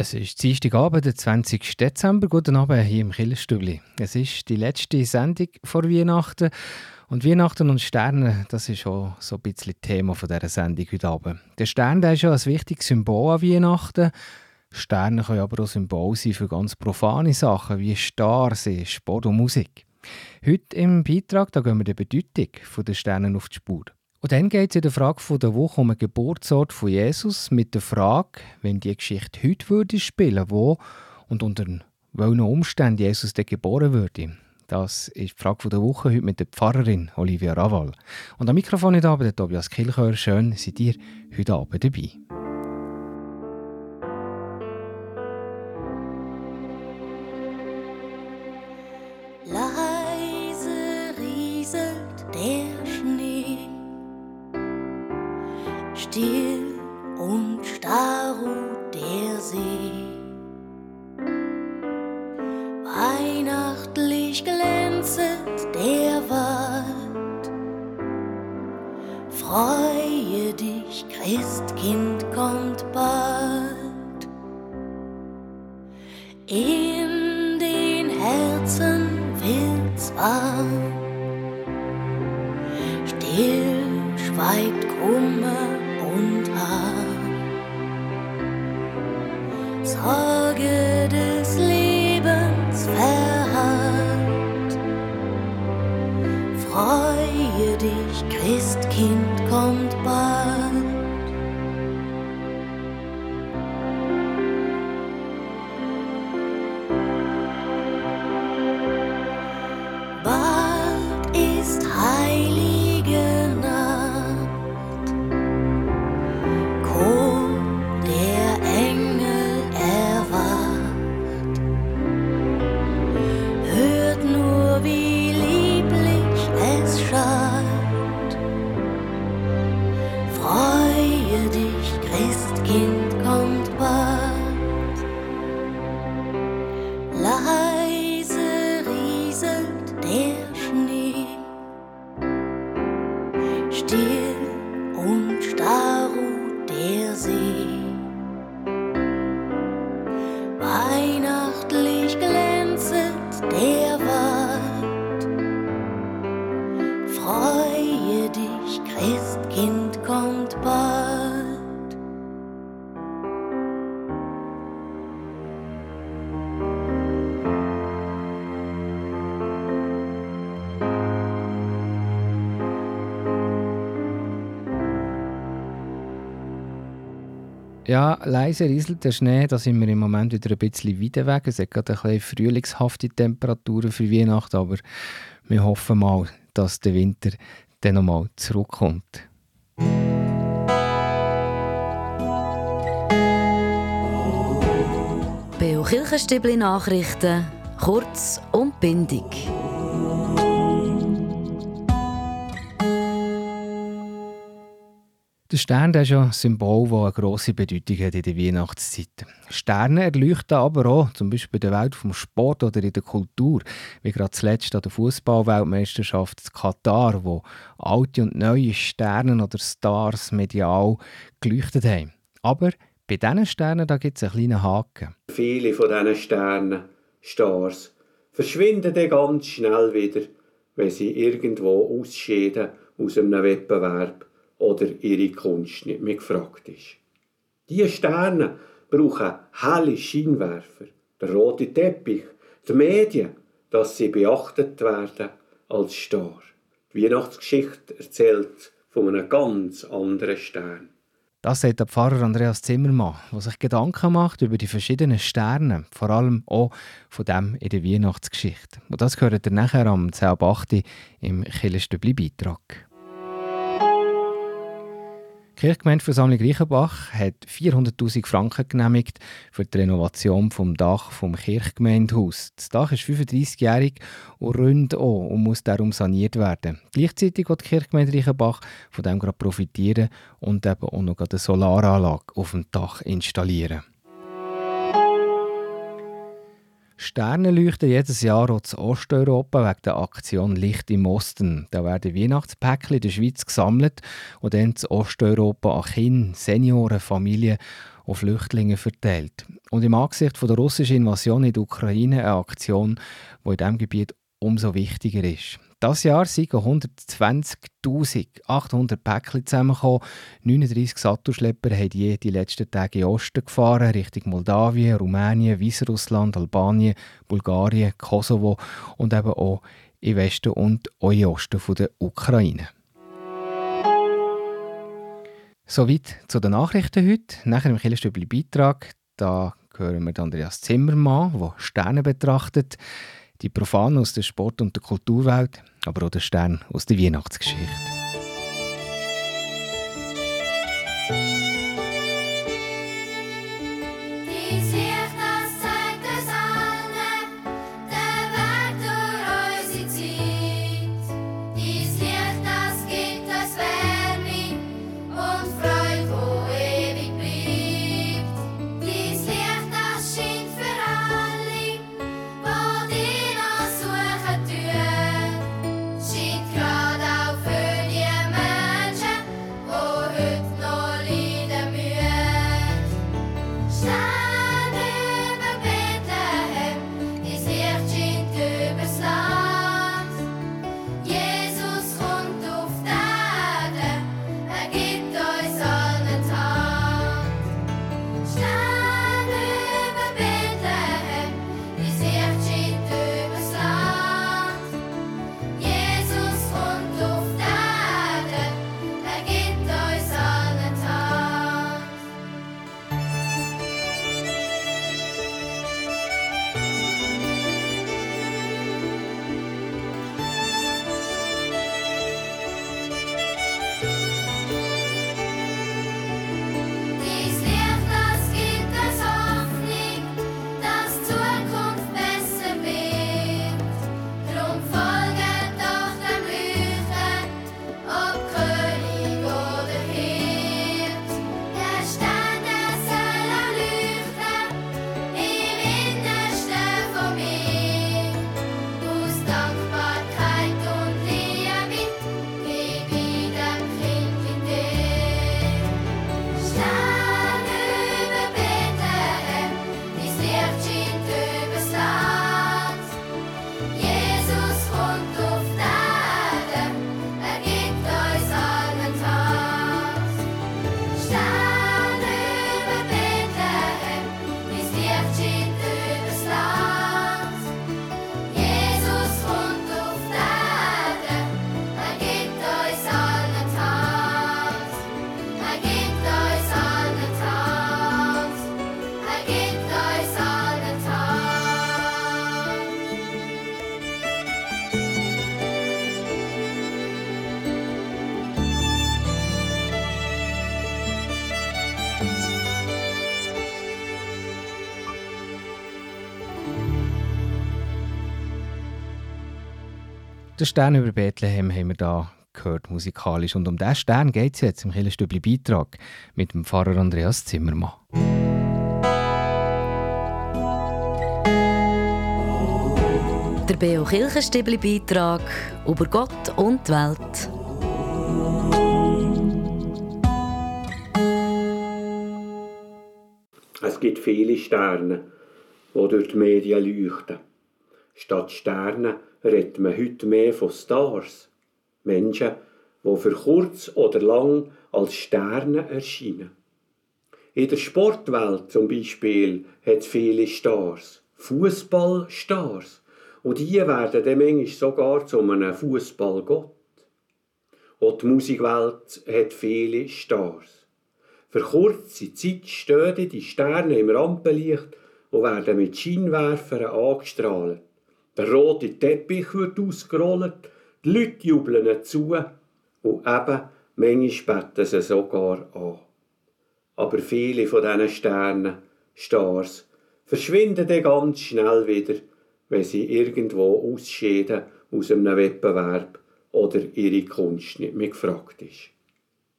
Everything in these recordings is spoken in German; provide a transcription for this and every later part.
Es ist Dienstagabend, der 20. Dezember. Guten Abend hier im Killerstübli. Es ist die letzte Sendung vor Weihnachten. Und Weihnachten und Sterne, das ist auch so ein bisschen Thema dieser Sendung heute Abend. Der Stern der ist ja ein wichtiges Symbol an Weihnachten. Sterne können aber auch Symbol sein für ganz profane Sachen wie Stars, Sport und Musik. Heute im Beitrag da gehen wir der Bedeutung der Sterne auf die Spur. Und dann geht es in der Frage von der Woche um den Geburtsort von Jesus mit der Frage, wenn die Geschichte heute würde spielen, wo und unter welchen Umständen Jesus dann geboren würde. Das ist die Frage der Woche heute mit der Pfarrerin Olivia Raval. Und am Mikrofon heute Abend der Tobias Kilchör. Schön, seid ihr heute Abend dabei. Ja, leise rieselt der Schnee, da sind wir im Moment wieder ein bisschen weiter weg. Es hat gerade ein bisschen frühlingshafte Temperaturen für Weihnachten, aber wir hoffen mal, dass der Winter dann nochmal zurückkommt. Beo Kirchenstübli Nachrichten, kurz und bindig. Der Stern der ist ja ein Symbol, das eine grosse Bedeutung hat in der Weihnachtszeit. Sterne erleuchten aber auch, zum Beispiel in der Welt vom Sport oder in der Kultur, wie gerade zuletzt an der Fußballweltmeisterschaft in Katar, wo alte und neue Sterne oder Stars medial geleuchtet haben. Aber bei diesen Sternen gibt es einen kleinen Haken. Viele von diesen Sternen, Stars, verschwinden dann ganz schnell wieder, wenn sie irgendwo ausscheiden aus einem Wettbewerb oder ihre Kunst nicht mehr gefragt ist. Diese Sterne brauchen helle Scheinwerfer, der rote Teppich, die Medien, dass sie beachtet werden als Star. Die Weihnachtsgeschichte erzählt von einem ganz anderen Stern. Das sagt der Pfarrer Andreas Zimmermann, der sich Gedanken macht über die verschiedenen Sterne, vor allem auch von dem in der Weihnachtsgeschichte. Und das gehört ihr nachher am 10.8. im Killerstübli-Beitrag. Die Kirchgemeindeversammlung Reichenbach hat 400.000 Franken genehmigt für die Renovation vom Dach vom Kirchgemeindehaus. Das Dach ist 35-jährig und rund an und muss darum saniert werden. Gleichzeitig wird die Kirchgemeinde Reichenbach von dem gerade profitieren und eben auch noch eine Solaranlage auf dem Dach installieren. Sterne leuchten jedes Jahr auch in Osteuropa wegen der Aktion Licht im Osten. Da werden Weihnachtspäckchen in der Schweiz gesammelt und dann in Osteuropa an Kinder, Senioren, Familien auf Flüchtlinge verteilt. Und im Angesicht der russischen Invasion in die Ukraine eine Aktion, die in diesem Gebiet umso wichtiger ist. Das Jahr sind 120.800 Päckchen zusammengekommen. 39 Sattelschlepper haben je die letzten Tage in Osten gefahren, Richtung Moldawien, Rumänien, Weißrussland, Albanien, Bulgarien, Kosovo und eben auch im Westen und auch im Osten der Ukraine. Soweit zu den Nachrichten heute. Nachher im Killerstübli Beitrag, da hören wir Andreas Zimmermann, der Sterne betrachtet die Profanen aus der Sport- und der Kulturwelt, aber auch der Stern aus der Weihnachtsgeschichte. Den Stern über Bethlehem haben wir da gehört musikalisch. Und um diesen Stern geht es jetzt im Killerstübli Beitrag mit dem Pfarrer Andreas Zimmermann. Der Beo Kirchenstübli Beitrag über Gott und die Welt. Es gibt viele Sterne, die durch die Medien leuchten. Statt Sterne redet man heute mehr von Stars. Menschen, die für kurz oder lang als Sterne erscheinen. In der Sportwelt zum Beispiel hat es viele Stars. Fußballstars. Und die werden dann sogar zu einem Fußballgott. Auch die Musikwelt hat viele Stars. Für kurze Zeit stehen die Sterne im Rampenlicht und werden mit Scheinwerfern angestrahlt. Der rote Teppich wird ausgerollt, die Leute jubeln zu und eben, manchmal beten sie sogar an. Aber viele von diesen Sternen, Stars, verschwinden dann ganz schnell wieder, wenn sie irgendwo ausscheiden aus einem Wettbewerb oder ihre Kunst nicht mehr gefragt ist.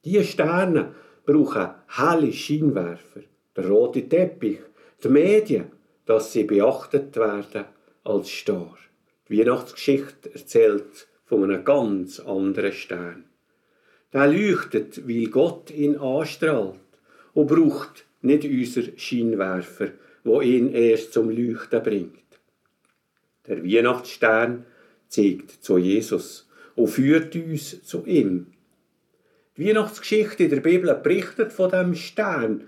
Diese Sterne brauchen helle Scheinwerfer, der rote Teppich, die Medien, dass sie beachtet werden als Star. Die Weihnachtsgeschichte erzählt von einem ganz anderen Stern. Der leuchtet, weil Gott ihn anstrahlt und braucht nicht unser Scheinwerfer, wo ihn erst zum Leuchten bringt. Der Weihnachtsstern zeigt zu Jesus und führt uns zu ihm. Die Weihnachtsgeschichte in der Bibel berichtet von dem Stern.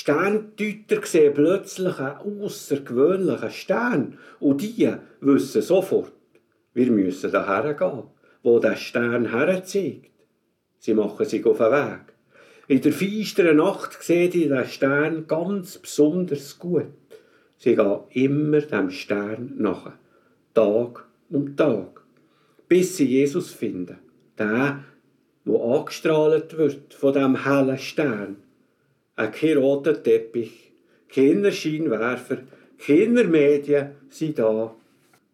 Sterndeuter sehen plötzlich einen außergewöhnlichen Stern und die wissen sofort, wir müssen daher gehen, wo der Stern herzeigt. Sie machen sich auf den Weg. In der feisteren Nacht sehen sie den Stern ganz besonders gut. Sie gehen immer dem Stern nach, Tag um Tag, bis sie Jesus finden, der, wo angestrahlt wird von dem hellen Stern. Ein kein roter Teppich, keine Scheinwerfer, keine Medien sind da.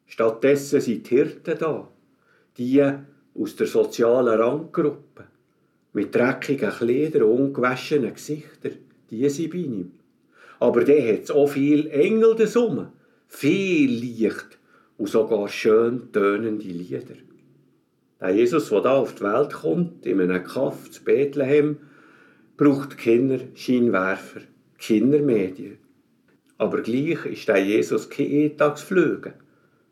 Stattdessen sind die Hirten da, die aus der sozialen Ranggruppe mit dreckigen Kleidern und ungewaschenen Gesichtern, die sind bei ihm. Aber der hat auch viel Engel Summe, viel Licht und sogar schön tönende Lieder. Der Jesus, der da auf die Welt kommt, in einem Kaff zu Bethlehem, braucht Kinder Scheinwerfer, Kindermedien. Aber gleich ist der Jesus kein Eintagsflüge,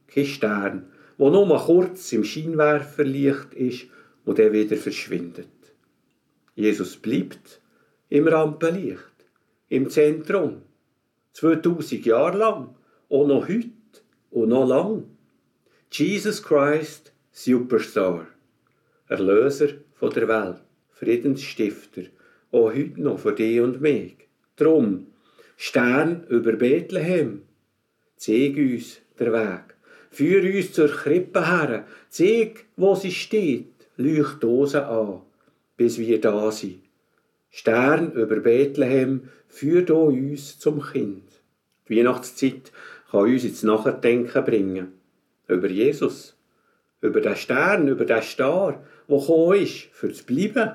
kein Stern, wo nur mal kurz im Scheinwerferlicht ist und der wieder verschwindet. Jesus bleibt im Rampenlicht, im Zentrum, 2000 Jahre lang, und noch heute und noch lang. Jesus Christ, Superstar, Erlöser von der Welt, Friedensstifter, auch heute noch für dich und mich. Drum, Stern über Bethlehem, zeig uns der Weg, führ uns zur Krippe her, zeig, wo sie steht, leucht Dosen an bis wir da sind. Stern über Bethlehem, führt auch uns zum Kind. Die Weihnachtszeit kann uns ins Nachdenken bringen. Über Jesus, über den Stern, über den Star, der gekommen ist, fürs Bleiben.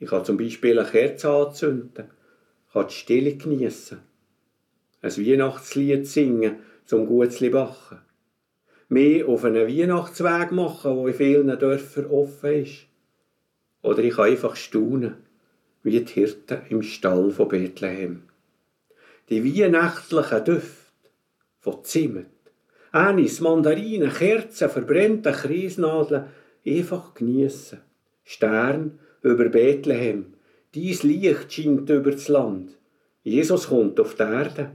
Ich kann zum Beispiel eine Kerze anzünden, kann die Stille geniessen, ein Weihnachtslied singen, zum Gutzli bachen. Mehr auf einen Weihnachtsweg machen, der in vielen Dörfern offen ist. Oder ich kann einfach staunen, wie die Hirten im Stall von Bethlehem. Die weihnachtlichen Düfte von Zimt, Anis, Mandarinen, Kerzen, verbrannte Kreisnadeln einfach geniessen. Stern über Bethlehem, dies Licht scheint über das Land. Jesus kommt auf die Erde,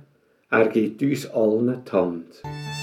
er gibt uns allen die Hand.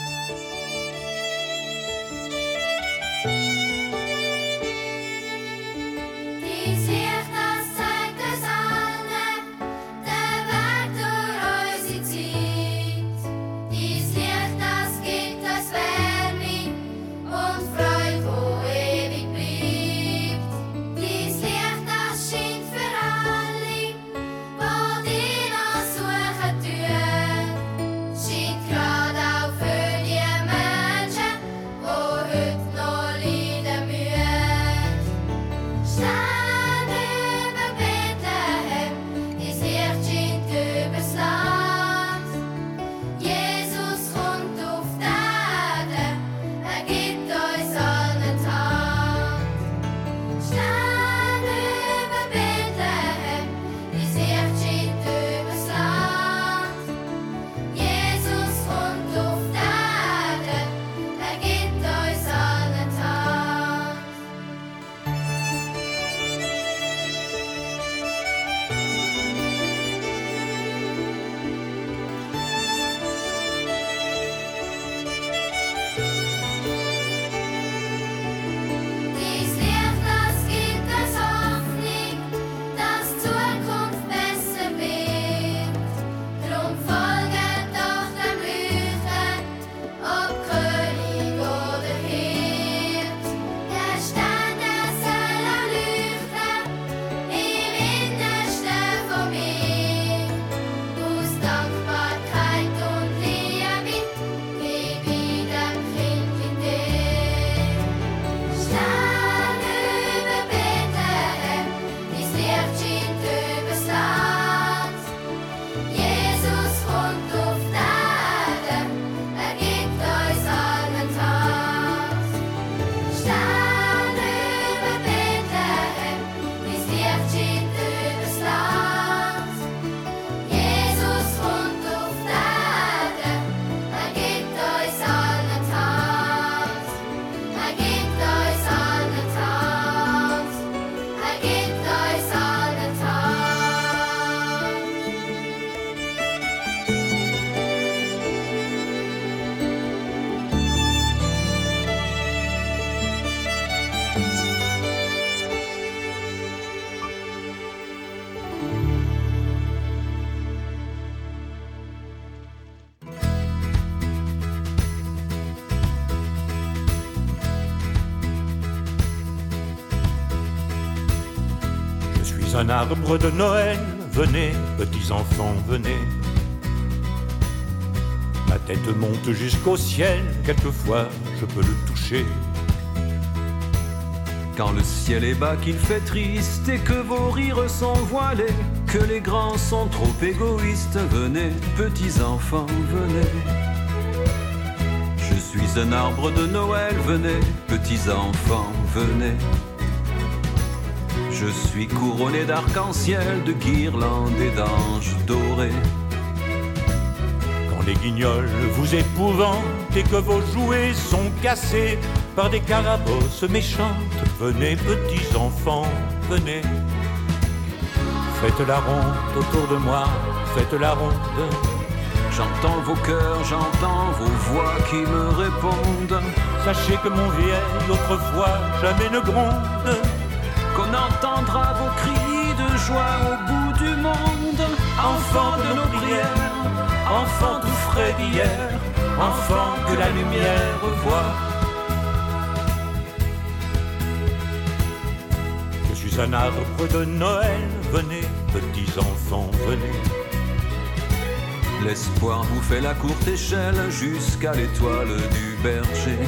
Un arbre de Noël, venez, petits enfants, venez. Ma tête monte jusqu'au ciel, quelquefois je peux le toucher. Quand le ciel est bas, qu'il fait triste et que vos rires sont voilés, que les grands sont trop égoïstes, venez, petits enfants, venez. Je suis un arbre de Noël, venez, petits enfants, venez. Je suis couronné d'arc-en-ciel, de guirlandes et d'anges dorés. Quand les guignols vous épouvantent et que vos jouets sont cassés par des carabosses méchantes, venez petits enfants, venez. Faites la ronde autour de moi, faites la ronde. J'entends vos cœurs, j'entends vos voix qui me répondent. Sachez que mon vieil autrefois jamais ne gronde. Qu'on entendra vos cris de joie au bout du monde. Enfants de nos prières, enfants tout frais d'hier, enfants que la lumière voit. Je suis un arbre de Noël, venez, petits enfants, venez. L'espoir vous fait la courte échelle jusqu'à l'étoile du berger.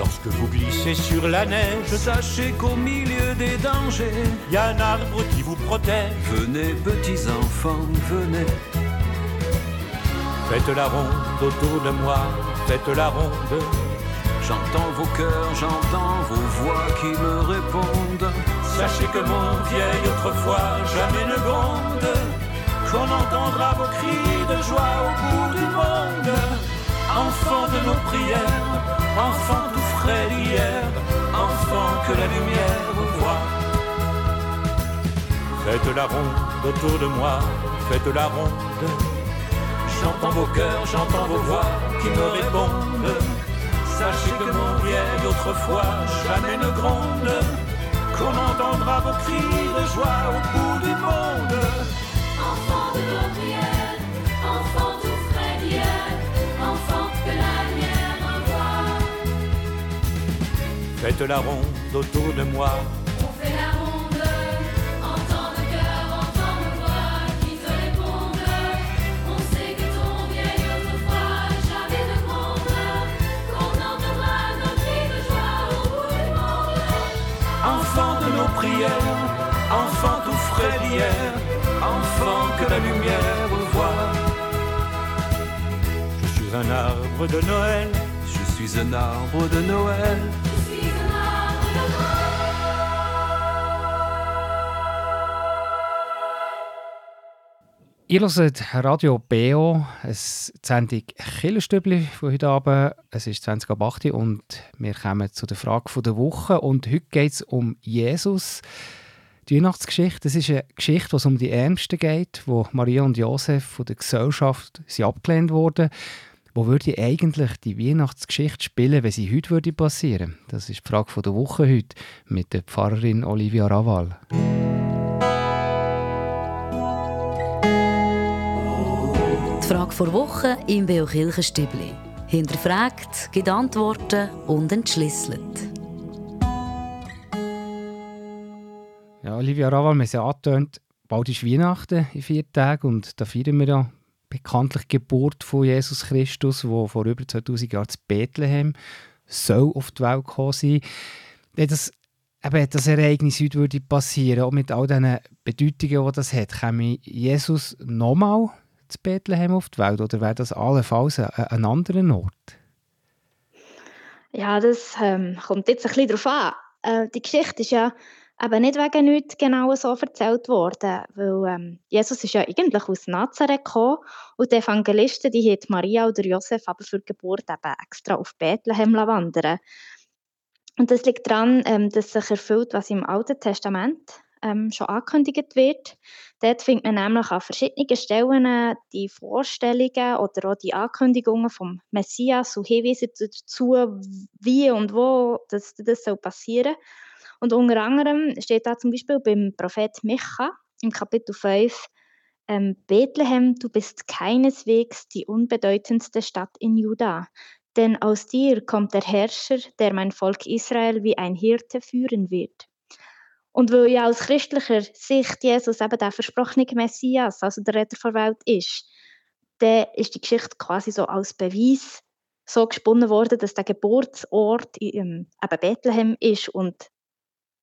Lorsque vous glissez sur la neige, Sachez qu'au milieu des dangers, il y a un arbre qui vous protège. venez petits enfants, venez. Faites la ronde autour de moi, faites la ronde. J'entends vos cœurs, j'entends vos voix qui me répondent. Sachez que mon vieil autrefois jamais ne gronde. Qu'on entendra vos cris de joie au bout du monde. Enfants de nos prières, enfants tout frais d'hier, enfants que la lumière voit. Faites la ronde autour de moi, faites la ronde. J'entends vos cœurs, j'entends vos voix qui me répondent. Sachez que mon vieil autrefois jamais ne gronde. Qu'on entendra vos cris de joie au bout du monde. Enfants de nos prières, enfants tout frais d'hier, enfants que la Faites la ronde autour de moi, On fait la ronde, entend le cœur, entend nos voix qui te répondent. On sait que ton vieil autrefois jamais ne gronde, qu'on entendra nos cris de joie au bout du monde. enfants de nos prières, enfants tout frais d'hier, enfants que la lumière voit. Je suis un arbre de Noël, Je suis un arbre de Noël. Ihr hört Radio BO, eine Sendung Killerstübli von heute Abend. Es ist 20 ab 8 Uhr und wir kommen zu der Frage der Woche. Und heute geht es um Jesus. Die Weihnachtsgeschichte, das ist eine Geschichte, wo es um die Ärmsten geht, wo Maria und Josef von der Gesellschaft sind abgelehnt wurden. Wo würde eigentlich die Weihnachtsgeschichte spielen, wenn sie heute würde passieren? Das ist die Frage der Woche heute mit der Pfarrerin Olivia Raval. Frage vor Woche im Beo Kirchenstübli. Hinterfragt, gibt Antworten und entschlüsselt. Ja, Olivia Raval, wir haben angetönt, bald ist Weihnachten in vier Tagen und da feiern wir ja bekanntlich die Geburt von Jesus Christus, wo vor über 2000 Jahren zu Bethlehem soll auf die Welt gekommen sein. Wenn das, eben das Ereignis heute würde passieren, auch mit all diesen Bedeutungen, die das hat, käme Jesus nochmal zu Bethlehem auf die Welt oder wäre das allenfalls ein, ein anderer Ort? Ja, das ähm, kommt jetzt ein bisschen darauf an. Äh, die Geschichte ist ja eben nicht wegen nichts genau so erzählt worden, weil ähm, Jesus ist ja eigentlich aus Nazareth gekommen und die Evangelisten, die haben Maria oder Josef aber für die Geburt eben extra auf Bethlehem wandern Und das liegt daran, ähm, dass sich erfüllt, was im Alten Testament ähm, schon angekündigt wird. Dort findet man nämlich an verschiedenen Stellen äh, die Vorstellungen oder auch die Ankündigungen vom Messias und Hinweise dazu, wie und wo das, das soll passieren Und unter anderem steht da zum Beispiel beim Prophet Micha im Kapitel 5, ähm, Bethlehem, du bist keineswegs die unbedeutendste Stadt in Juda, denn aus dir kommt der Herrscher, der mein Volk Israel wie ein Hirte führen wird. Und weil ja aus christlicher Sicht Jesus eben der versprochene Messias, also der Retter der Welt ist, dann ist die Geschichte quasi so als Beweis so gesponnen worden, dass der Geburtsort in, eben Bethlehem ist und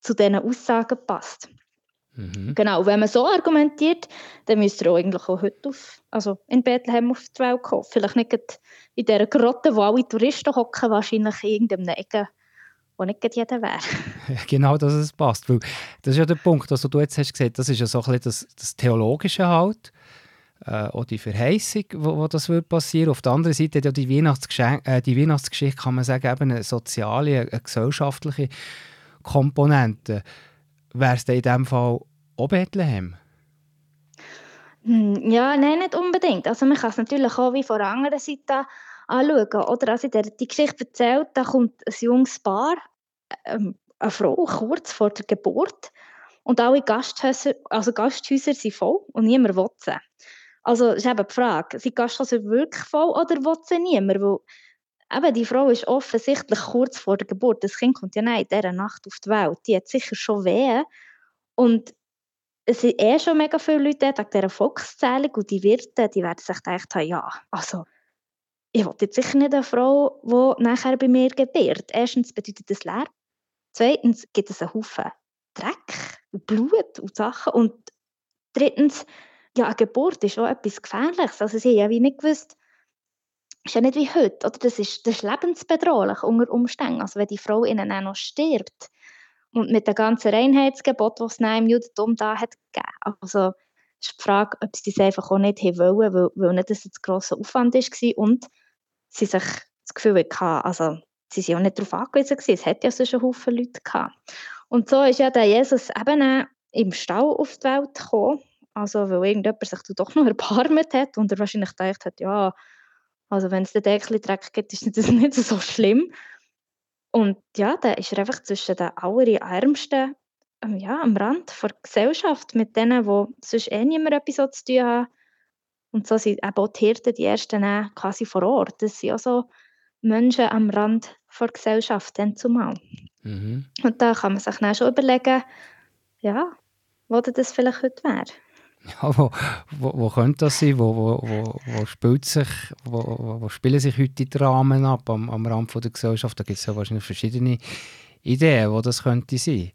zu diesen Aussagen passt. Mhm. Genau, wenn man so argumentiert, dann müsste er auch eigentlich auch heute auf, also in Bethlehem auf die Welt kommen. Vielleicht nicht in dieser Grotte, wo alle Touristen hocken, wahrscheinlich in irgendeiner Ecke, wo nicht jeder wäre. Genau, dass es passt. Weil das ist ja der Punkt, also du jetzt hast gesagt, das ist ja so ein bisschen das, das Theologische halt, äh, auch die Verheißung, wo, wo das wird passieren. Auf der anderen Seite hat ja die, Weihnachtsgeschenk, äh, die Weihnachtsgeschichte, kann man sagen, eben eine soziale, eine gesellschaftliche Komponente. Wäre es dann in diesem Fall auch Bethlehem? Hm, Ja, nein, nicht unbedingt. Also man kann es natürlich auch wie von der anderen Seite anschauen. Oder als ich die Geschichte erzählt, da kommt ein junges Paar, ähm, eine Frau, kurz vor der Geburt und alle Gasthäuser, also Gasthäuser sind voll und niemand will sie. Also ist eben die Frage, sind Gasthäuser wirklich voll oder will sie niemand? Weil eben, die Frau ist offensichtlich kurz vor der Geburt. Das Kind kommt ja nicht in dieser Nacht auf die Welt. Die hat sicher schon Wehen. Und es sind eh schon mega viele Leute wegen dieser Volkszählung und die Wirte, die werden sich gedacht haben, ja, also ich will jetzt sicher nicht eine Frau, die nachher bei mir gebärt. Erstens bedeutet das Lärm. Zweitens gibt es einen Haufen Dreck, Blut und Sachen. Und drittens, ja, eine Geburt ist auch etwas Gefährliches. Also sie haben ja wie nicht gewusst, ist ja nicht wie heute, oder? Das ist, das ist lebensbedrohlich unter Umständen. Also wenn die Frau ihnen auch noch stirbt und mit dem ganzen Reinheitsgebot, das es im Judentum da hat gegeben. Also ist die Frage, ob sie das einfach auch nicht wollen, weil, weil nicht das ein grosser Aufwand war und sie sich das Gefühl hatten, also sie sind auch nicht darauf angewiesen es hat ja sonst einen Haufen Leute gehabt. Und so ist ja der Jesus eben im Stall auf die Welt gekommen, also weil irgendjemand sich doch noch erbarmt hat und er wahrscheinlich gedacht hat, ja, also wenn es den Deckel Dreck gibt, ist das nicht so schlimm. Und ja, da ist er einfach zwischen den allerärmsten, ähm, ja, am Rand der Gesellschaft, mit denen, die sonst eh niemand etwas zu tun haben. Und so sind eben auch die Hirten die Ersten auch quasi vor Ort. Das sind auch so Menschen am Rand der Gesellschaft, dann zumal. Mhm. Und da kann man sich dann schon überlegen, ja, wo das vielleicht heute wäre. Ja, wo, wo, wo könnte das sein? Wo, wo, wo, wo, spielt sich, wo, wo, wo spielen sich heute die Dramen ab am, am Rand von der Gesellschaft? Da gibt es ja wahrscheinlich verschiedene Ideen, wo das könnte sein.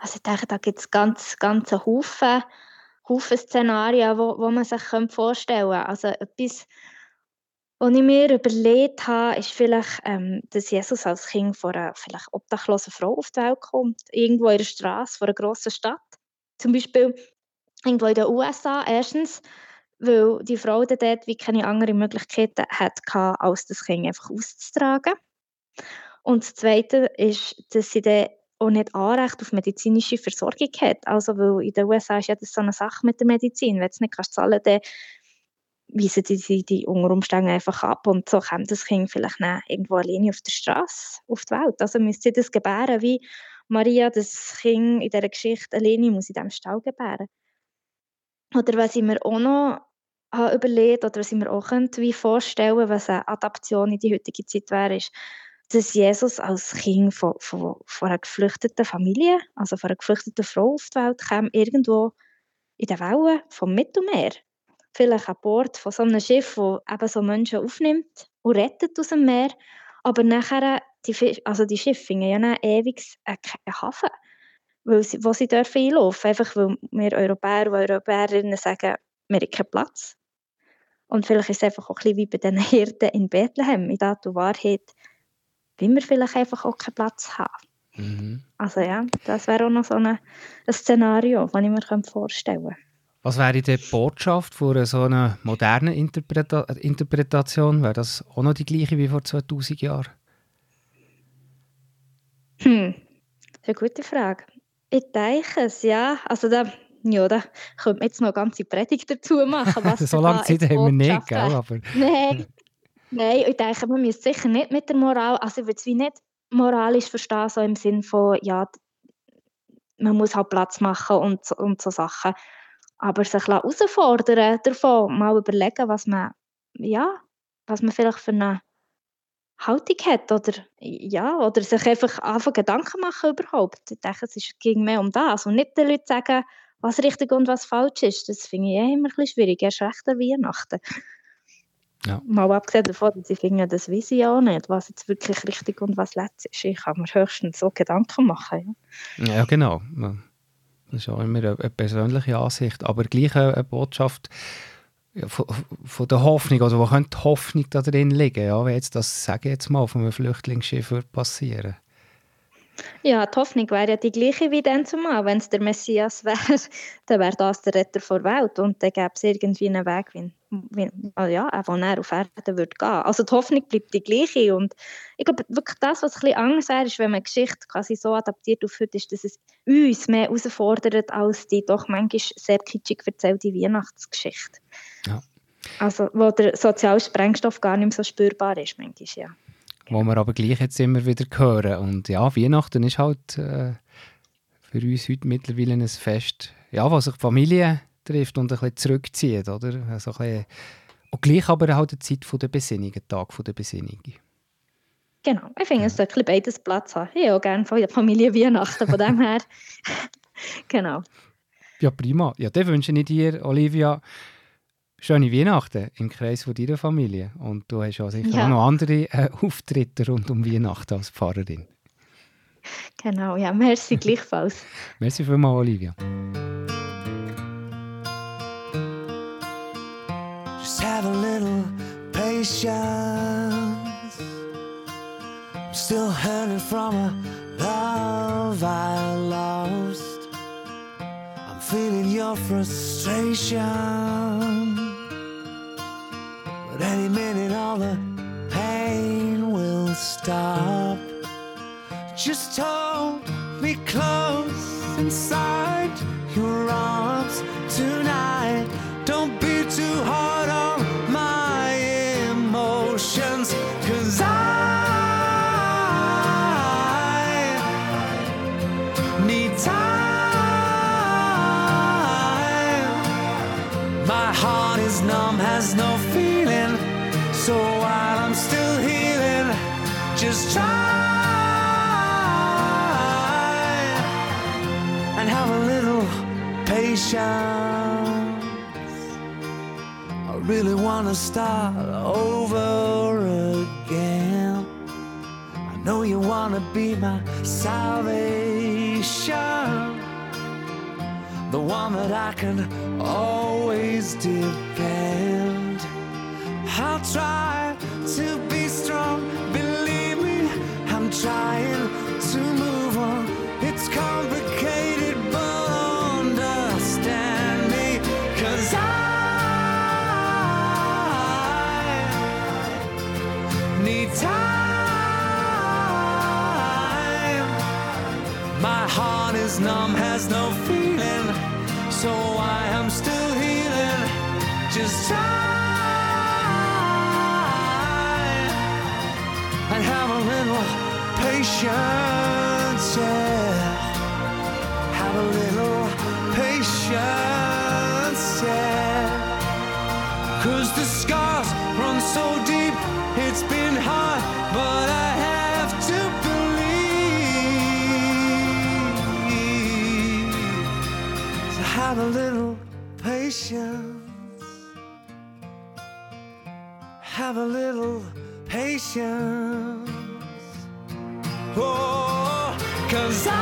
Also ich denke, da gibt es ganz, ganz einen Haufen, Haufen Szenarien, wo man sich vorstellen könnte. Also etwas, was ich mir überlegt habe, ist vielleicht, ähm, dass Jesus als Kind von einer vielleicht obdachlosen Frau auf die Welt kommt. Irgendwo in der Straße von einer grossen Stadt. Zum Beispiel irgendwo in den USA. Erstens, weil die Frau dort wie keine andere Möglichkeiten hatte, als das Kind einfach auszutragen. Und das Zweite ist, dass sie dann auch nicht Anrecht auf medizinische Versorgung hat. Also, weil in den USA ist ja das so eine Sache mit der Medizin. Wenn du es nicht kannst zahlen dann weisen die, die, die unter einfach ab und so kommt das Kind vielleicht irgendwo alleine auf der Straße auf die Welt. Also müsste sie das gebären, wie Maria das Kind in dieser Geschichte alleine muss in diesem Stall gebären. Oder was ich mir auch noch überlegt oder was ich mir auch könnte, wie vorstellen, was eine Adaption in die heutige Zeit wäre, ist, dass Jesus als Kind von, von, von einer geflüchteten Familie, also von einer geflüchteten Frau auf die Welt kam, irgendwo in den Wellen vom Mittelmeer. Vielleicht an Bord von so einem Schiff, das eben so Menschen aufnimmt und rettet aus dem Meer. Aber nachher, die, also die Schiffe finden ja dann ewig einen einen Hafen, weil sie, wo sie dürfen einlaufen. Einfach weil wir Europäer und Europäerinnen sagen, wir haben keinen Platz. Und vielleicht ist es einfach auch ein bisschen wie bei den Hirten in Bethlehem, in und Wahrheit, wie wir vielleicht einfach auch keinen Platz haben. Mhm. Also ja, das wäre auch noch so eine, ein Szenario, das ich mir vorstellen könnte. Was wäre die Botschaft von so einer modernen Interpreta Interpretation? Wäre das auch noch die gleiche wie vor 2000 Jahren? Hm, das ist eine gute Frage. Ich denke es, ja. Also da, ja, da könnte man jetzt noch eine ganze Predigt dazu machen. So lange Zeit haben wir nicht, gell? Aber Nein, nein, ich denke, man müsste sicher nicht mit der Moral, also ich würde es wie nicht moralisch verstehen, so im Sinn von, ja, man muss halt Platz machen und, so- und so Sachen. Aber sich herausfordern davon, mal überlegen, was man, ja, was man vielleicht für eine Haltung hat oder, ja, oder sich einfach anfangen Gedanken machen überhaupt. Ich denke, es ging mehr um das und nicht den Leuten sagen, was richtig und was falsch ist. Das finde ich eh immer ein bisschen schwierig, erst recht an Weihnachten. Ja. Mal abgesehen davon, dass ich finde, das weiß ich auch nicht, was jetzt wirklich richtig und was letzt ist. Ich kann mir höchstens so Gedanken machen. Ja. Ja, genau. Das ist auch immer eine, persönliche Ansicht, aber gleich eine, Botschaft von, von der Hoffnung, also wo könnte die Hoffnung da drin liegen, ja, wenn jetzt das, sage ich jetzt mal, von einem Flüchtlingsschiff würde passieren Ja, die Hoffnung wäre ja die gleiche wie dann zumal. Wenn es der Messias wäre, dann wäre das der Retter der Welt und dann gäbe es irgendwie einen Weg, wie, ja, wo er auf Erden würde gehen. Also die Hoffnung bleibt die gleiche und ich glaube wirklich das, was ein bisschen anders wäre, ist, wenn man die Geschichte quasi so adaptiert auf heute, ist, dass es uns mehr herausfordert als die doch manchmal sehr kitschig erzählte Weihnachtsgeschichte. Ja. Also wo der soziale Sprengstoff gar nicht mehr so spürbar ist, manchmal, ja. wo wir aber gleich jetzt immer wieder hören. Und ja, Weihnachten ist halt äh, für uns heute mittlerweile ein Fest, ja, wo sich Familie trifft und ein bisschen zurückzieht, oder? Also ein bisschen, und gleich aber halt eine Zeit von der Besinnung, ein Tag von der Besinnung. Genau, ich finde, es sollte ein bisschen beides Platz haben. Ich auch gerne Familie Weihnachten, von dem her. genau. Ja, prima. Ja, dann wünsche ich dir, Olivia, schöne Weihnachten im Kreis von deiner Familie. Und du hast ja sicher Ja. auch noch andere äh, Auftritte rund um Weihnachten als Pfarrerin. Genau, ja, merci gleichfalls. Merci vielmals, Olivia. Have a little patience. I'm still hurting from a love I lost. I'm feeling your frustration. But any minute, all the pain will stop. Just hold me close inside your arms tonight. Don't be too hard need time. My heart is numb, has no feeling. So while I'm still healing, just try and have a little patience. I really want to start over again. I know you want to be my salvation the one that I can always depend. I'll try to patience, yeah. Have a little patience, yeah. Cause the scars run so deep, it's been hard, but I have to believe. So have a little patience. Have a little patience. Oh, cause I,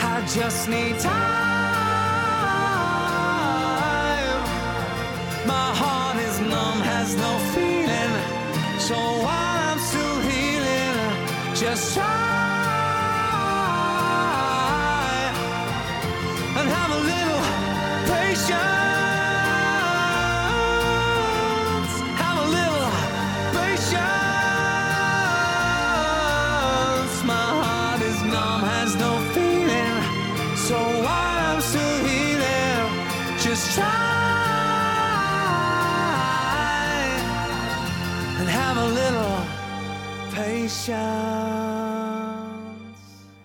I just need time. My heart is numb, has no feeling. So while I'm still healing, just try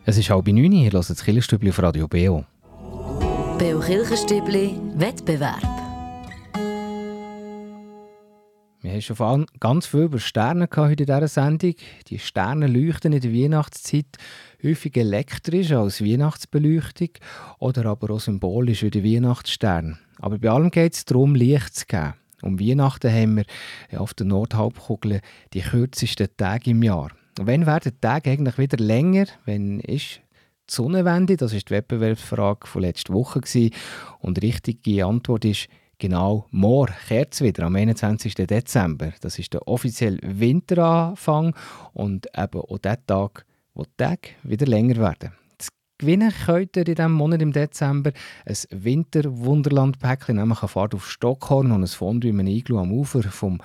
Es ist halb neun, ihr hört das Killerstübli auf Radio BO. Beo Kirchenstübli Wettbewerb. haben schon ganz viel über Sterne heute in dieser Sendung. Die Sterne leuchten in der Weihnachtszeit häufig elektrisch als Weihnachtsbeleuchtung oder aber auch symbolisch wie der Weihnachtsstern. Aber bei allem geht es darum, Licht zu geben. Um Weihnachten haben wir auf der Nordhalbkugel die kürzesten Tage im Jahr. Wann werden die Tage eigentlich wieder länger? Wenn ist die Sonnenwende? Das ist die Wettbewerbsfrage von letzter Woche gewesen. und die richtige Antwort ist genau morgen kehrt es wieder am 21. Dezember. Das ist der offizielle Winteranfang und eben auch der Tag, wo die Tage wieder länger werden. Das Gewinnen könnt ihr in diesem Monat im Dezember ein Winterwunderland-Päckchen, nämlich eine Fahrt auf Stockhorn und ein Fondue in einem Iglu am Ufer vom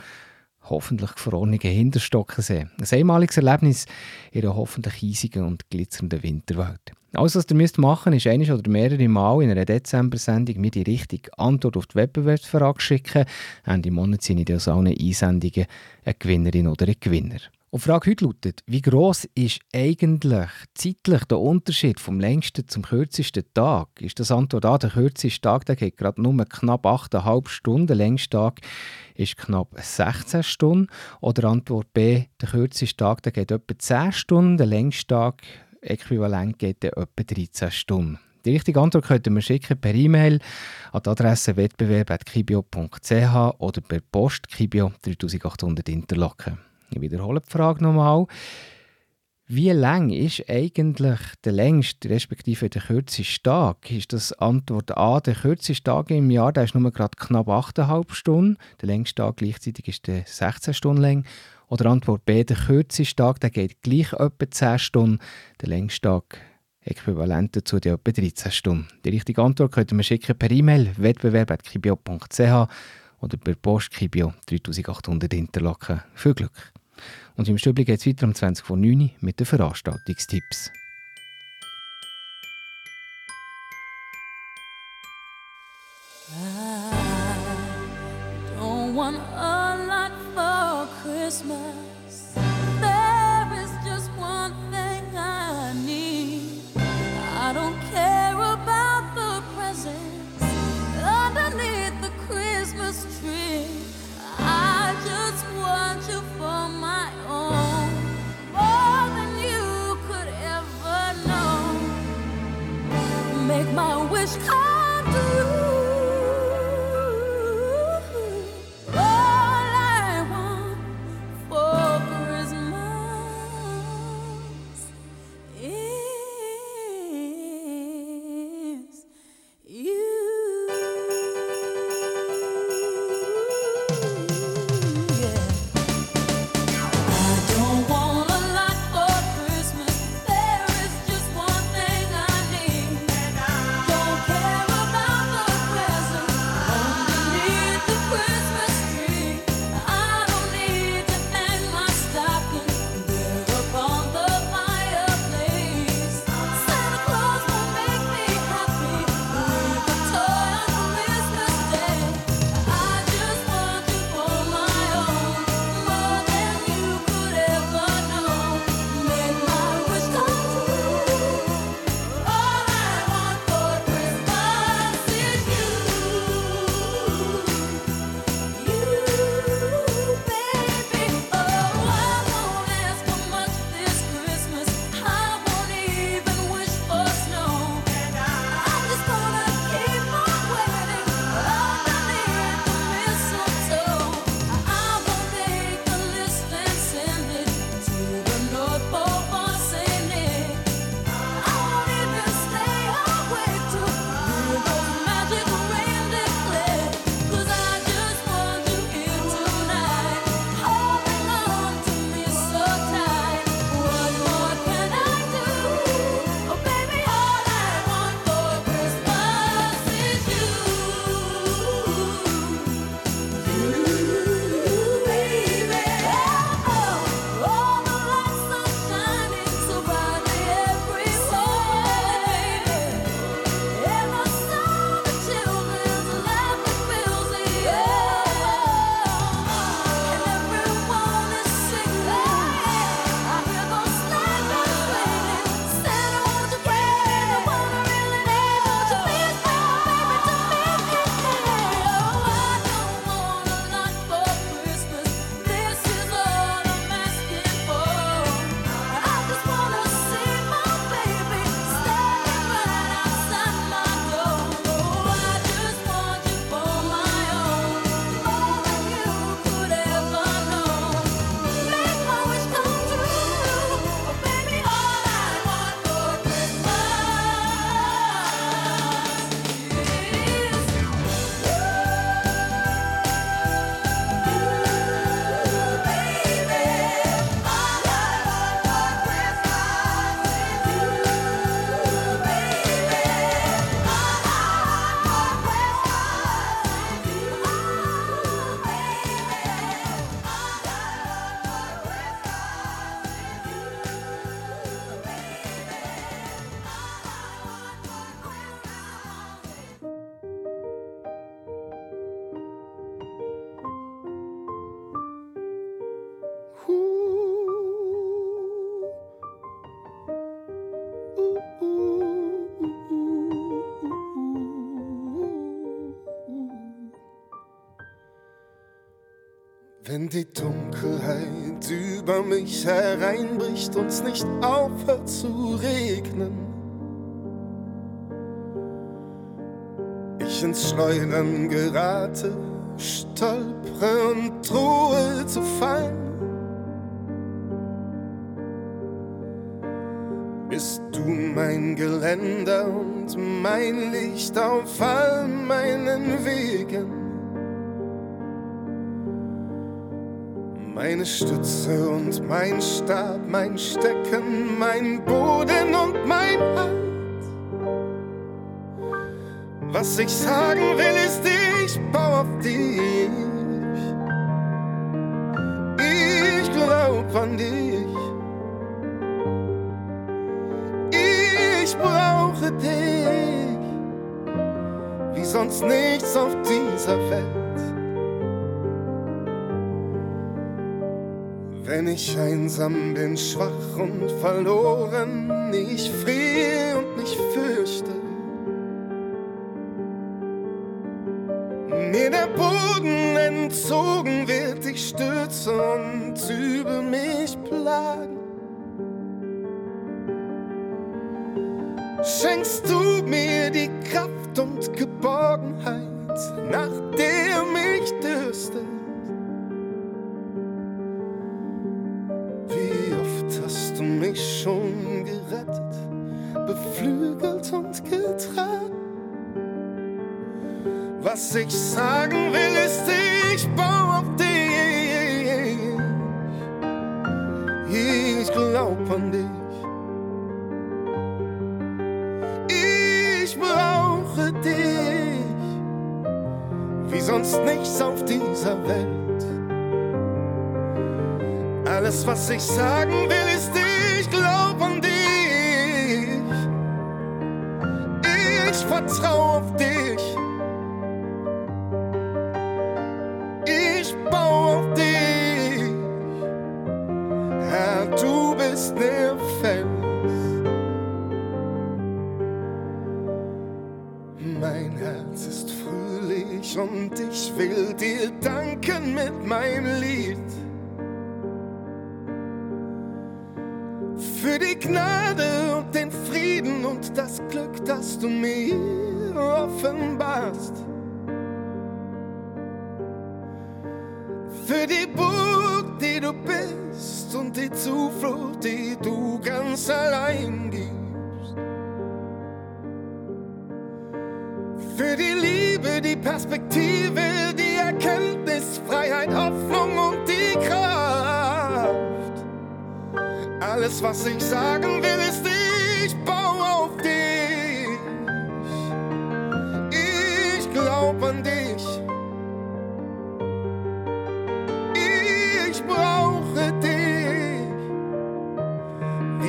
hoffentlich gefrorenen Hinterstockensee. Ein einmaliges Erlebnis in einer hoffentlich eisigen und glitzernden Winterwelt. Alles, was ihr müsst machen müsst, ist eines oder mehrere Mal in einer Dezember-Sendung mir die richtige Antwort auf die Wettbewerbsfrage schicken. Ende Monat sind in aus Einsendungen eine Gewinnerin oder ein Gewinner. Und die Frage heute lautet, wie gross ist eigentlich zeitlich der Unterschied vom längsten zum kürzesten Tag? Ist das Antwort A, der kürzeste Tag, der geht gerade nur knapp 8,5 Stunden, der längste Tag ist knapp 16 Stunden. Oder Antwort B, der kürzeste Tag, der geht etwa 10 Stunden, der längste Tag äquivalent geht etwa 13 Stunden. Die richtige Antwort könnt ihr mir schicken per E-Mail an die Adresse wettbewerb.kibio.ch oder per Post Kibio 3800 Interlaken. Ich wiederhole die Frage nochmal. Wie lang ist eigentlich der längste, respektive der kürzeste Tag? Ist das Antwort A, der kürzeste Tag im Jahr, der ist nur gerade knapp 8,5 Stunden. Der längste Tag gleichzeitig ist der 16 Stunden lang. Oder Antwort B, der kürzeste Tag, der geht gleich etwa 10 Stunden. Der längste Tag äquivalent dazu der etwa 13 Stunden. Die richtige Antwort könnt ihr schicken per E-Mail wettbewerb.kibio.ch oder per Post Kibio 3800 Interlaken. Viel Glück! Und im Stübli geht es weiter um 20 vor 9 Uhr mit den Veranstaltungstipps. Don't want a lot for Christmas. Die Dunkelheit über mich hereinbricht und nicht aufhört zu regnen. Ich ins Schleudern gerate, stolpere und drohe zu fallen. Bist du mein Geländer und mein Licht auf all meinen Wegen. Meine Stütze und mein Stab, mein Stecken, mein Boden und mein Halt. Was ich sagen will, ist, ich baue auf dich. Ich glaub an dich. Ich brauche dich, wie sonst nichts auf dieser Welt. Wenn ich einsam bin, schwach und verloren, ich friere und mich fürchte. Mir der Boden entzogen wird, ich stürze und über mich plagen. Hast du mich schon gerettet, beflügelt und getragen? Was ich sagen will, ist, ich baue auf dich. Ich glaub an dich. Ich brauche dich, wie sonst nichts auf dieser Welt. Alles, was ich sagen will, ist,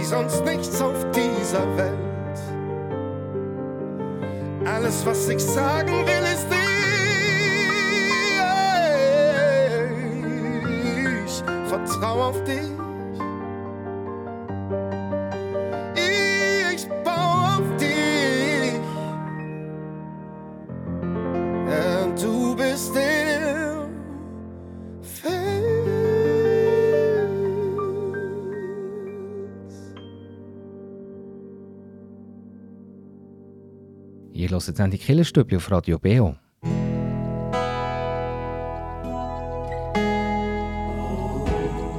wie sonst nichts auf dieser Welt. Alles, was ich sagen will, ist ich vertrau auf dich. Hört jetzt die Killerstübli auf Radio Beo.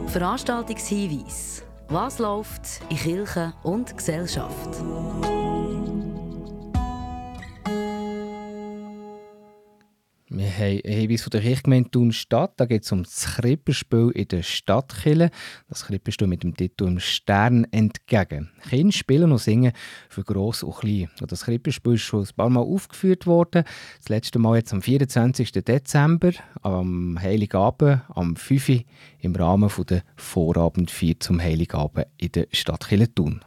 Veranstaltungshinweis. Was läuft in Kirche und Gesellschaft? Haben Hinweis von der Kirchgemeinde Thun-Stadt. Da geht es um das Krippenspiel in der Stadtkirche. Das Krippenspiel mit dem Titel «Im Stern entgegen». Kinder spielen und singen für Gross und Klein. Das Krippenspiel ist schon ein paar Mal aufgeführt worden. Das letzte Mal jetzt am 24. Dezember, am Heiligabend, am 5. Uhr, im Rahmen der Vorabendfeier zum Heiligabend in der Stadtkirche Thun.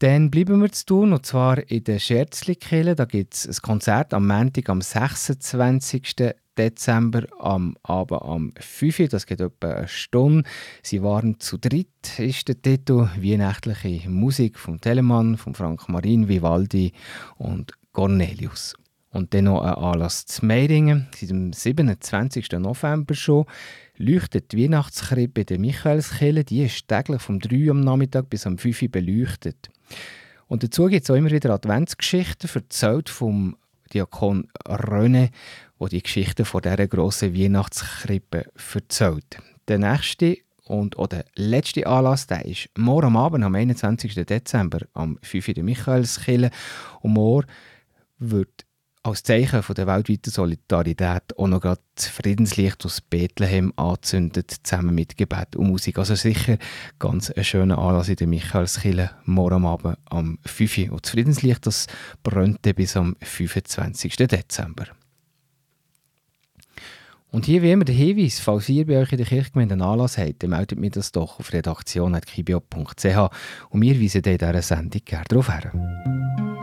Dann bleiben wir zu tun, und zwar in der Scherzlikirche. Da gibt es ein Konzert am Montag, am 26. Dezember, am Abend am 5. Uhr. Das geht etwa eine Stunde. Sie waren zu dritt, ist der Titel. Weihnachtliche Musik von Telemann, von Frank Marin, Vivaldi und Cornelius. Und dann noch ein Anlass zu Meiringen. Seit dem 27. November schon leuchtet die Weihnachtskrippe der Michaelskirche. Die ist täglich vom 3 Uhr am Nachmittag bis am 5 Uhr beleuchtet. Und dazu gibt es auch immer wieder Adventsgeschichten, erzählt vom Diakon René, der die Geschichte von dieser grossen Weihnachtskrippe erzählt. Der nächste und auch der letzte Anlass der ist morgen am Abend, am 21. Dezember, am 5 Uhr der Michaelskirche. Und morgen wird als Zeichen von der weltweiten Solidarität auch noch das Friedenslicht aus Bethlehem angezündet, zusammen mit Gebet und Musik. Also sicher ganz ein schöner Anlass in der Michaelskirche, morgen Abend am 5 Uhr. Und das Friedenslicht das brennt bis am 25. Dezember. Und hier wie immer der Hinweis, falls ihr bei euch in der Kirchgemeinde einen Anlass habt, dann meldet mir das doch auf redaktion.kibio.ch und wir weisen dann in dieser Sendung gerne darauf her.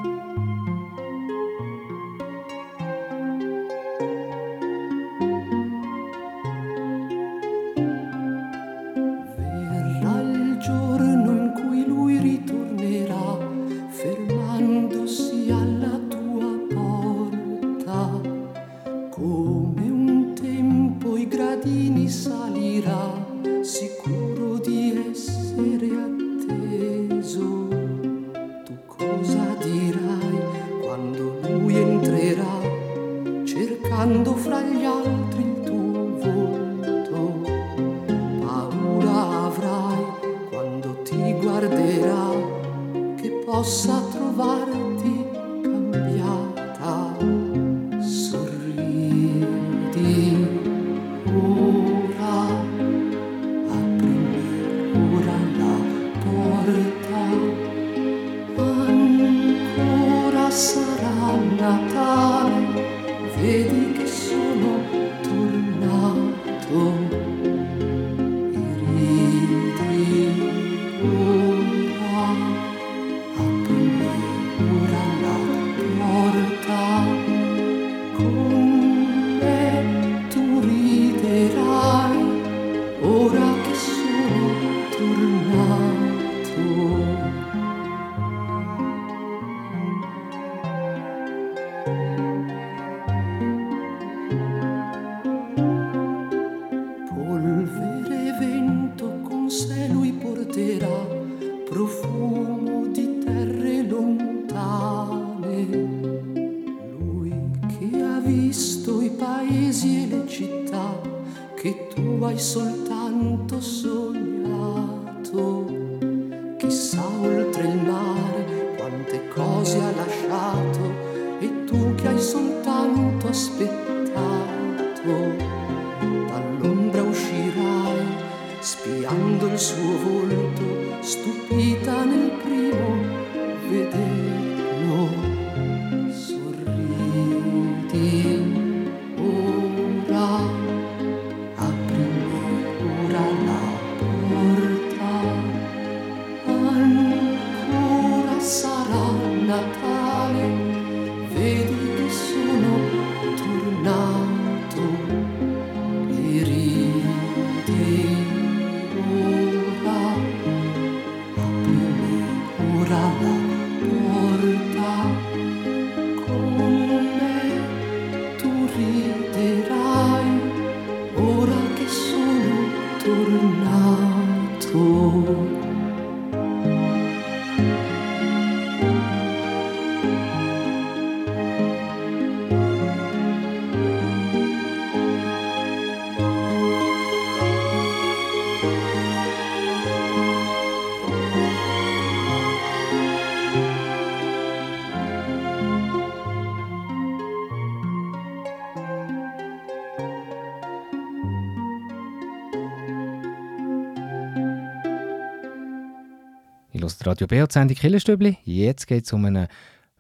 Radio BH Sendung Killerstübli. Jetzt geht es um einen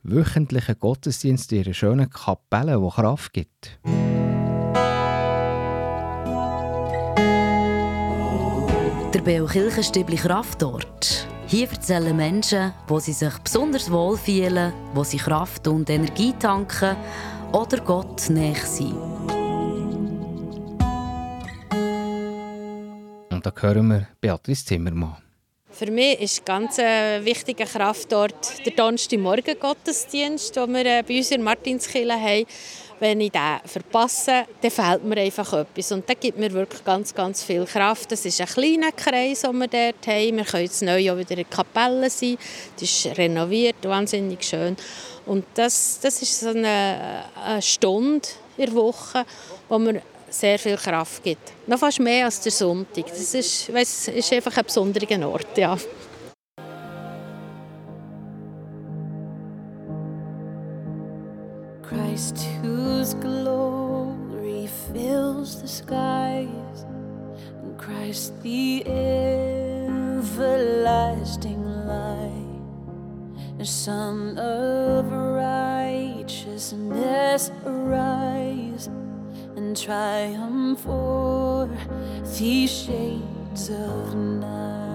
wöchentlichen Gottesdienst in einer schönen Kapelle, die Kraft gibt. Der Beo Kirchenstübli Kraftort. Hier erzählen Menschen, wo sie sich besonders wohl fühlen, wo sie Kraft und Energie tanken oder Gott näher sind. Und da hören wir Beatrice Zimmermann. Für mich ist ganz wichtiger Kraftort der Donnerstagmorgen Gottesdienst, den wir äh, bei uns in Martinskirche haben. Wenn ich den verpasse, dann fehlt mir einfach etwas. Und das gibt mir wirklich ganz, ganz viel Kraft. Das ist ein kleiner Kreis, den wir dort haben. Wir können jetzt neu auch wieder in der Kapelle sein. Die ist renoviert, wahnsinnig schön. Und das, das ist so eine, eine Stunde in der Woche, wo mir sehr viel Kraft gibt. Noch fast mehr als der Sonntag. Das ist, weiss, ist einfach ein besonderer Ort, ja. Christ, whose glory fills the skies, and Christ, the everlasting light, the Son of righteousness, arise and triumph o'er these shades of night.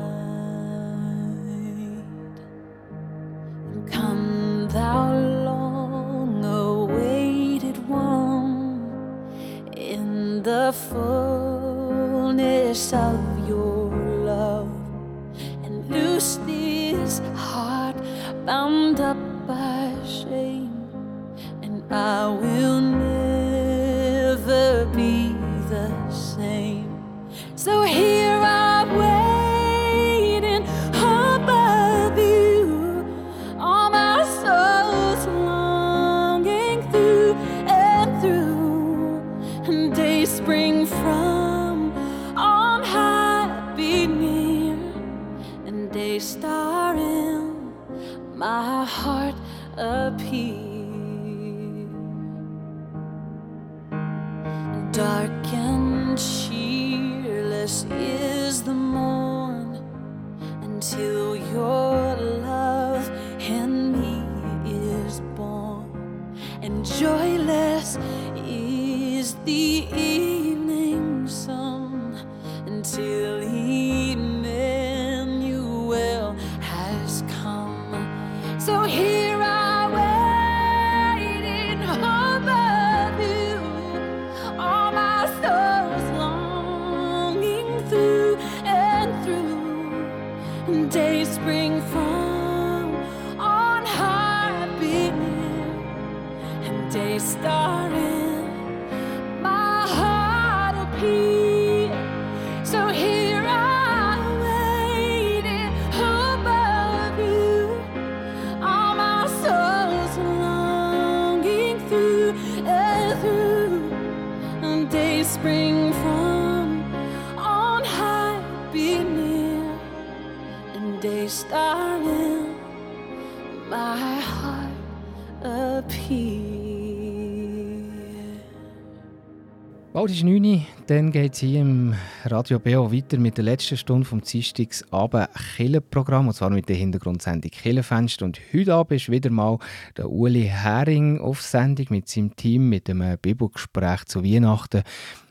Bald ist 9 Uhr, dann geht es hier im Radio BO weiter mit der letzten Stunde vom Dienstagsabend Killenprogramm und zwar mit der Hintergrundsendung Killenfenster. Und heute Abend ist wieder mal der Uli Hering auf Sendung mit seinem Team mit einem Bibelgespräch zu Weihnachten.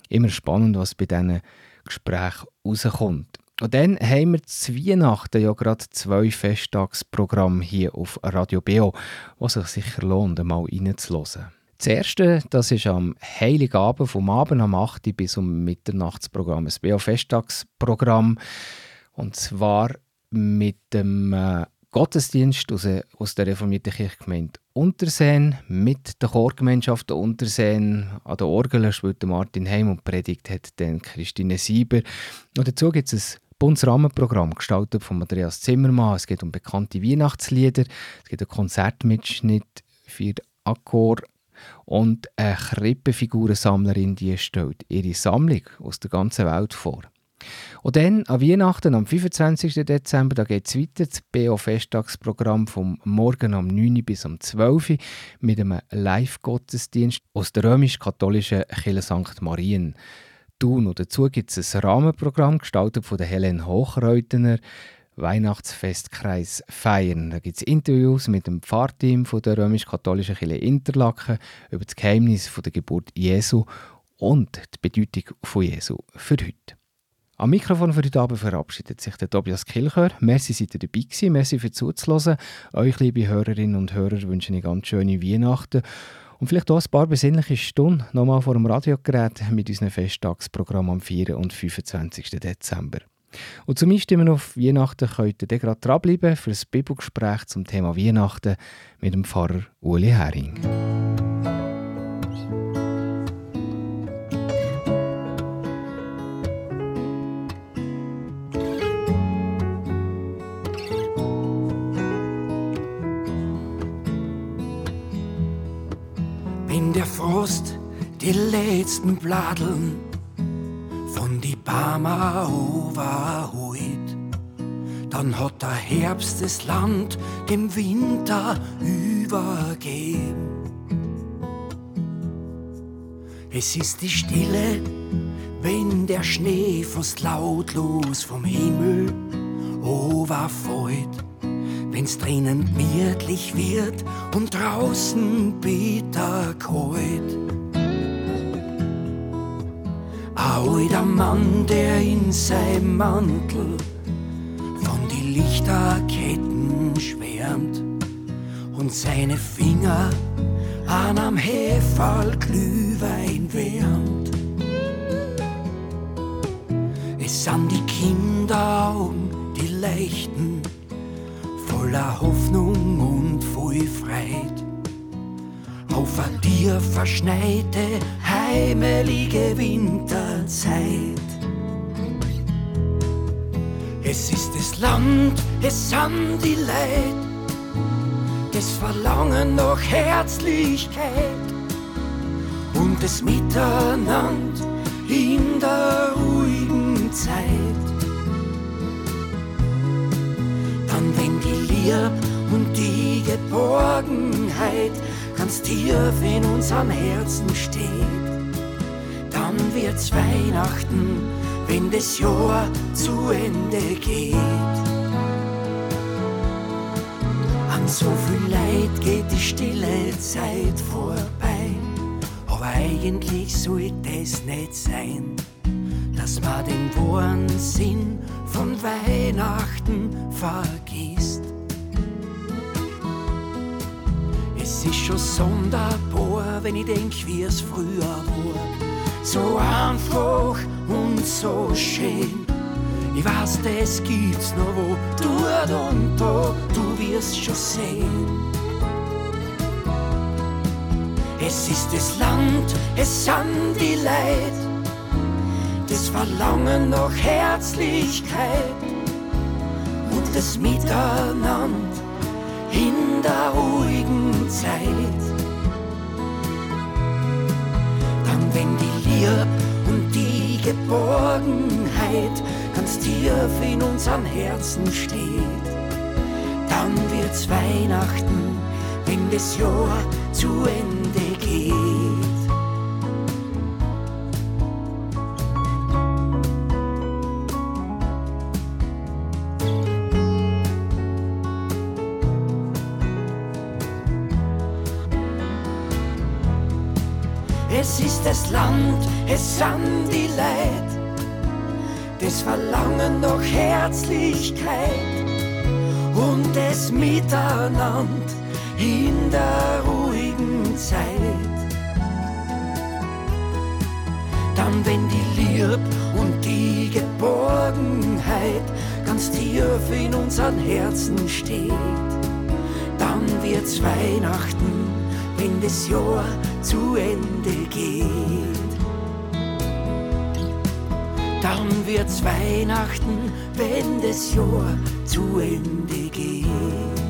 Immer spannend, was bei diesen Gesprächen rauskommt. Und dann haben wir zu Weihnachten ja gerade zwei Festtagsprogramme hier auf Radio BO, was sich sicher lohnt, mal reinzuhören. Das erste, das ist am Heiligabend, vom Abend am 8. Uhr bis um Mitternachtsprogramm, ein BO-Festtagsprogramm. Und zwar mit dem äh, Gottesdienst aus, äh, aus der reformierten Kirchgemeinde Unterseen, mit der Chorgemeinschaft Unterseen. An der Orgel spielt der Martin Heim und predigt hat dann Christine Sieber. Und dazu gibt es ein buntes Rahmenprogramm, gestaltet von Andreas Zimmermann. Es geht um bekannte Weihnachtslieder, es gibt einen Konzertmitschnitt für Akkord und eine Krippenfigurensammlerin, die stellt ihre Sammlung aus der ganzen Welt vor. Und dann an Weihnachten, am 25. Dezember, da geht es weiter, das BO-Festtagsprogramm vom Morgen um 9 Uhr bis um 12 Uhr mit einem Live-Gottesdienst aus der römisch-katholischen Kirche St. Marien. Thun. Und dazu gibt es ein Rahmenprogramm, gestaltet von Helen Hochreutener, Weihnachtsfestkreis feiern. Da gibt es Interviews mit dem Pfarrteam von der römisch-katholischen Kirche Interlaken über das Geheimnis von der Geburt Jesu und die Bedeutung von Jesu für heute. Am Mikrofon für heute Abend verabschiedet sich der Tobias Kilchör. Merci, seid ihr dabei gewesen. Merci für zuzuhören. Euch, liebe Hörerinnen und Hörer, wünsche ich ganz schöne Weihnachten. Und vielleicht auch ein paar besinnliche Stunden nochmal vor dem Radiogerät mit unserem Festtagsprogramm am 4. und 25. Dezember. Und zum Einstimmen auf Weihnachten könnt ihr gerade dranbleiben für ein Bibelgespräch zum Thema Weihnachten mit dem Pfarrer Uli Hering. Wenn der Frost die letzten Bladeln von die Barmer overholt, dann hat der Herbst das Land dem Winter übergeben. Es ist die Stille, wenn der Schnee fast lautlos vom Himmel overfällt. Wenn's drinnen gemütlich wird und draußen bitter kalt. Ein alter Mann, der in seinem Mantel von die Lichterketten schwärmt und seine Finger an am Heferl Glühwein wärmt. Es sind die Kinderaugen, die leuchten, voller Hoffnung und voll Freit. Auf a dir verschneite, heimelige Winterzeit. Es ist das Land, es sind die Leid, das Verlangen nach Herzlichkeit und das Miteinander in der ruhigen Zeit. Dann wenn die Lieb und die Geborgenheit ganz tief in unserem Herzen steht, wird's Weihnachten, wenn das Jahr zu Ende geht. An so viel Leid geht die stille Zeit vorbei, aber eigentlich soll das nicht sein, dass man den wahren Sinn von Weihnachten vergisst. Es ist schon sonderbar, wenn ich denk, wie es früher war. So einfach und so schön. Ich weiß, das gibt's noch wo, dort und da, du wirst schon sehen. Es ist das Land, es sind die Leid, das Verlangen nach Herzlichkeit und das Miteinander in der ruhigen Zeit. Dann, wenn die Lieb und die Geborgenheit ganz tief in unseren Herzen steht, dann wird's Weihnachten, wenn das Jahr zu Ende geht. Land, es sind die Leid, das Verlangen nach Herzlichkeit. Und das Miteinander in der ruhigen Zeit. Dann, wenn die Lieb und die Geborgenheit ganz tief in unseren Herzen steht, dann wird's Weihnachten, wenn das Jahr zu Ende geht. Dann wird's Weihnachten, wenn das Jahr zu Ende geht.